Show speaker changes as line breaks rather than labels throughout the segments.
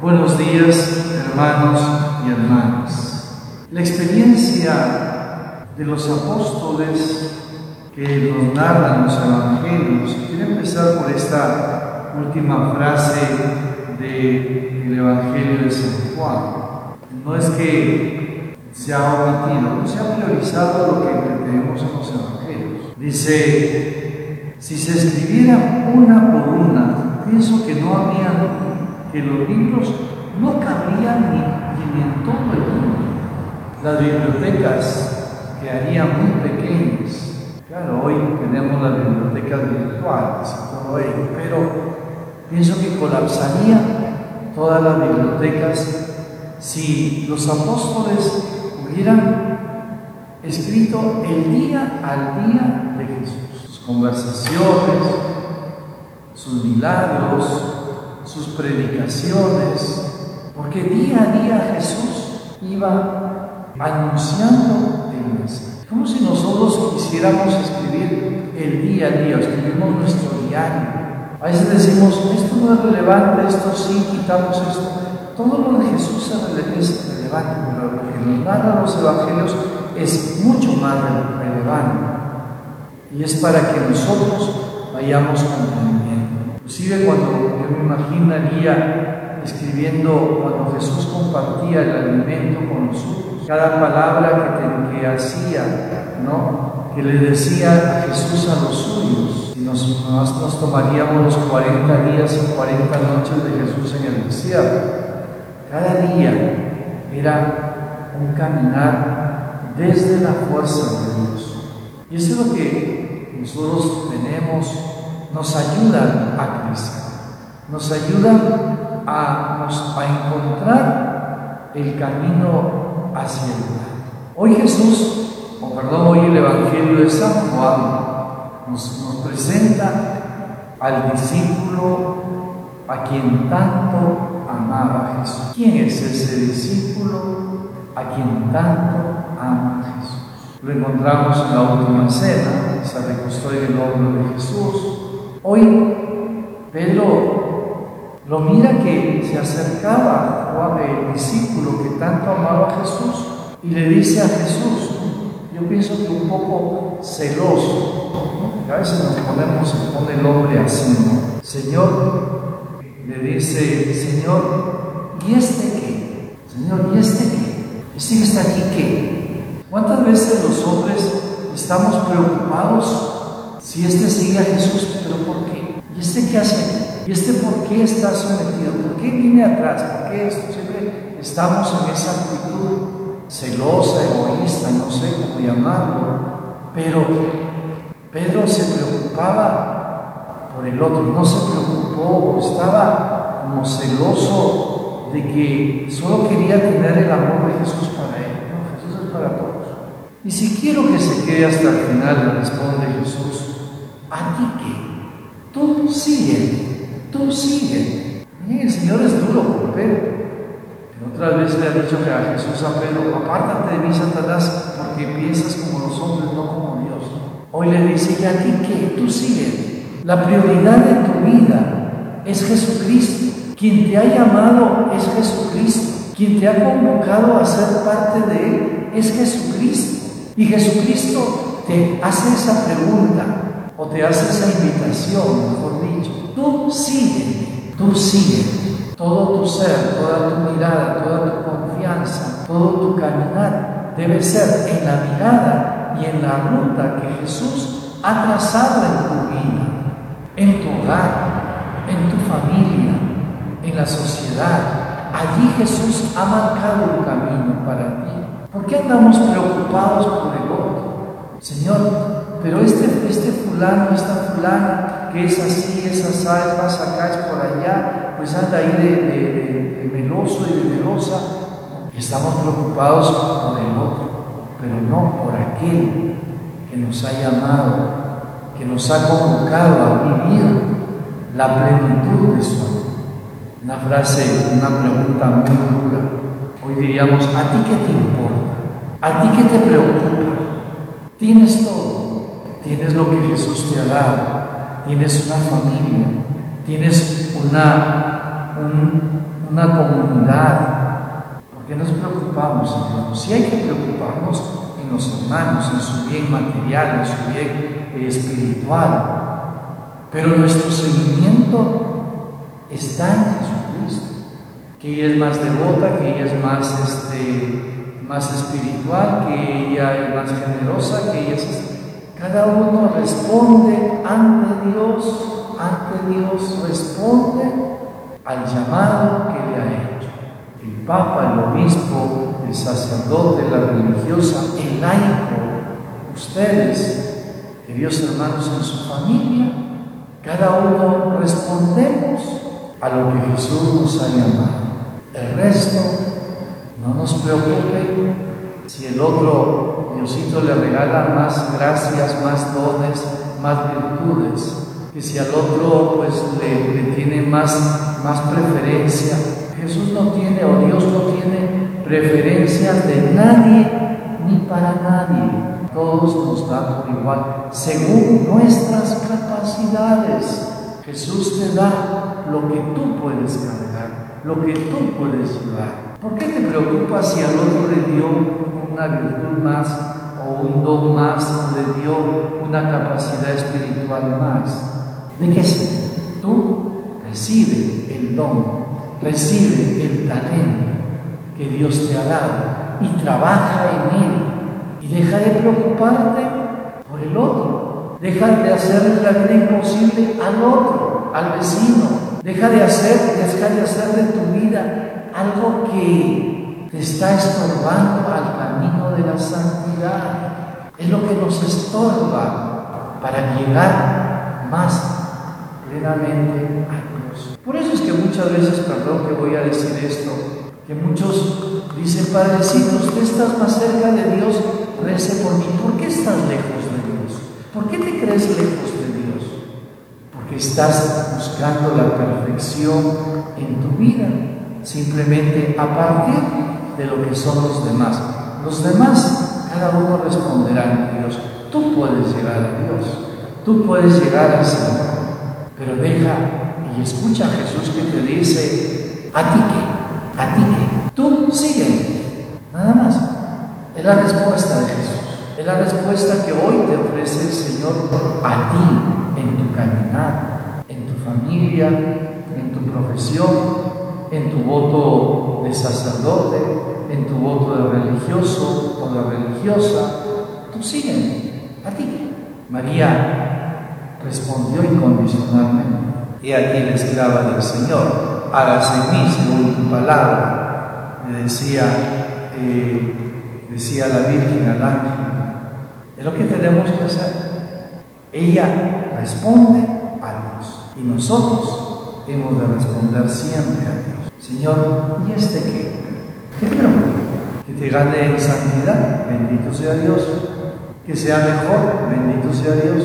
Buenos días, hermanos y hermanas. La experiencia de los apóstoles que nos narran los evangelios, quiero empezar por esta última frase del Evangelio de San Juan. No es que se ha omitido, no se ha priorizado lo que tenemos en los evangelios. Dice, si se escribiera una por una, pienso que no había que los libros no cabrían ni, en todo el mundo. Las bibliotecas quedarían muy pequeñas. Claro, hoy tenemos las bibliotecas virtuales y todo ello, pero pienso que colapsarían todas las bibliotecas si los apóstoles hubieran escrito el día al día de Jesús, sus conversaciones, sus milagros, sus predicaciones, porque día a día Jesús iba anunciando el. Como si nosotros quisiéramos escribir el día a día, escribimos nuestro diario. A veces decimos, esto no es relevante, esto sí, quitamos esto. Todo lo de Jesús es relevante, pero lo que nos narran los evangelios es mucho más relevante. Y es para que nosotros vayamos comprendiendo. Inclusive cuando yo me imaginaría escribiendo, cuando Jesús compartía el alimento con nosotros, cada palabra que, que hacía, ¿no? que le decía a Jesús a los suyos, y nos, nos, tomaríamos los 40 días y 40 noches de Jesús en el desierto. Cada día era un caminar desde la fuerza de Dios. Y eso es lo que nosotros tenemos nos ayudan a crecer, nos ayudan a, a encontrar el camino hacia el lugar. Hoy Jesús, o perdón, hoy el Evangelio de San Juan nos, nos presenta al discípulo a quien tanto amaba Jesús. ¿Quién es ese discípulo a quien tanto ama Jesús? Lo encontramos en la última cena, se recostó en el hombro de Jesús, Hoy Pedro lo mira que se acercaba Juan, el discípulo que tanto amaba a Jesús, y le dice a Jesús, yo pienso que un poco celoso, a veces nos ponemos, se pone el hombre así, ¿no? Señor, le dice, Señor, ¿y este qué? Señor, ¿y este qué? ¿Este que está aquí qué? ¿Cuántas veces los hombres estamos preocupados si este sigue a Jesús, pero ¿por qué? ¿Y este qué hace? ¿Y este por qué está sometido? ¿Por qué viene atrás? ¿Por qué esto? Siempre estamos en esa actitud celosa, egoísta, no sé cómo llamarlo. Pero Pedro se preocupaba por el otro, no se preocupó, estaba como celoso de que solo quería tener el amor de Jesús para él. No, Jesús es para todos. Y si quiero que se quede hasta el final, responde Jesús, ¿A ti qué? Tú sigue, tú sigue. el Señor es duro con Pedro. Otra vez le ha dicho que a Jesús a Pedro, apártate de mí, Satanás, porque piensas como los hombres, no como Dios. Hoy le dice, ¿y a ti qué? Tú sigue. La prioridad de tu vida es Jesucristo. Quien te ha llamado es Jesucristo. Quien te ha convocado a ser parte de Él es Jesucristo. Y Jesucristo te hace esa pregunta o te hace esa invitación, mejor dicho, tú sigue, tú sigue. Todo tu ser, toda tu mirada, toda tu confianza, todo tu caminar debe ser en la mirada y en la ruta que Jesús ha trazado en tu vida, en tu hogar, en tu familia, en la sociedad. Allí Jesús ha marcado un camino para ti. ¿Por qué andamos preocupados por el otro? Señor, pero este, este fulano, esta fulana, que es así, es así, es más acá, es por allá, pues anda ahí de, de, de, meloso y de melosa. Estamos preocupados por el pero no por aquel que nos ha llamado, que nos ha convocado a vivir la plenitud de su amor. Una frase, una pregunta muy dura. Hoy diríamos, ¿a ti qué te importa? ¿A ti qué te preocupa? Tienes todo. Tienes lo que Jesús te ha dado. Tienes una familia. Tienes una, una comunidad. ¿Por qué nos preocupamos, hermanos? Si hay que preocuparnos en los hermanos, en su bien material, en su bien espiritual. Pero nuestro seguimiento está en Jesucristo, que ella es más devota, que ella es más, este, más espiritual, que ella es más generosa, que ella es... Cada uno responde ante Dios, ante Dios responde al llamado que le ha hecho. El Papa, el obispo, el sacerdote, la religiosa, el laico, ustedes, queridos hermanos en su familia, cada uno respondemos a lo que Jesús nos ha llamado. El resto no nos preocupe si el otro Diosito le regala más gracias, más dones, más virtudes, que si al otro pues le, tiene más, más preferencia. Jesús no tiene o Dios no tiene preferencias de nadie ni para nadie. Todos nos da por igual, según nuestras capacidades. Jesús te da lo que tú puedes cargar, lo que tú puedes llevar. ¿Por qué te preocupas si al otro le dio una virtud más o un don más le dio una capacidad espiritual más? ¿De qué sé? Tú recibe el don, recibe el talento que Dios te ha dado y trabaja en él y deja de preocuparte por el otro. Deja de hacer la vida imposible al otro, al vecino. Deja de hacer, deja de hacer de tu vida algo que te está estorbando al camino de la santidad. Es lo que nos estorba para llegar más plenamente a Dios. Por eso es que muchas veces, perdón que voy a decir esto, que muchos dicen, Padrecito, usted está más cerca de Dios rece por mí. ¿Por qué estás lejos de Dios? ¿Por qué te crees lejos de Dios? Porque estás buscando la perfección en tu vida, simplemente a partir de lo que son los demás. Los demás, cada uno responderá a Dios. Tú puedes llegar a Dios, tú puedes llegar al Señor, pero deja y escucha a Jesús que te dice, a ti que, a ti que, tú sigue, nada más. Es la respuesta de Jesús. Es la respuesta que hoy te ofrece el Señor a ti en tu caminar, en tu familia, en tu profesión, en tu voto de sacerdote, tu voto de religioso o de religiosa. Tú sigue, a ti. María respondió incondicionalmente. He aquí la esclava del Señor, hágase en mí según tu palabra. Me decía eh, decía la Virgen al ángel, es lo que tenemos que hacer. Ella responde a Dios y nosotros hemos de responder siempre a Dios. Señor, ¿y este qué? ¿Qué quiero? Que te gane en santidad, bendito sea Dios. Que sea mejor, bendito sea Dios.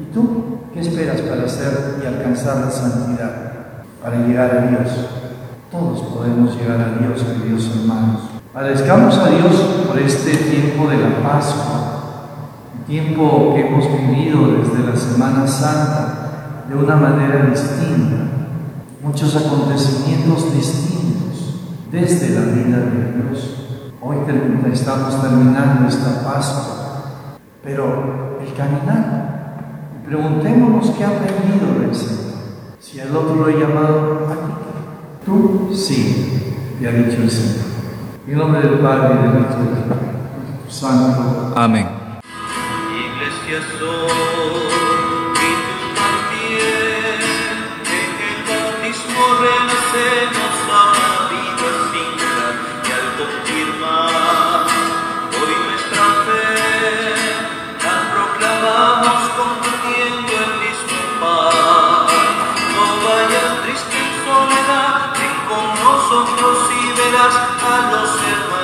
¿Y tú qué esperas para hacer y alcanzar la santidad? Para llegar a Dios. Todos podemos llegar a Dios, queridos hermanos. Agradezcamos a Dios por este tiempo de la Pascua, tiempo que hemos vivido desde la Semana Santa de una manera distinta, muchos acontecimientos distintos desde la vida de Dios. Hoy estamos terminando esta Pascua, pero el caminar, preguntémonos qué ha aprendido del Señor. Si el otro lo ha llamado a tú sí, te ha dicho el Señor. En nombre del Padre y del Hijo y del Espíritu Santo.
Amén.
Iglesia soy y también, en el bautismo renacer. nuevas a los hermanos.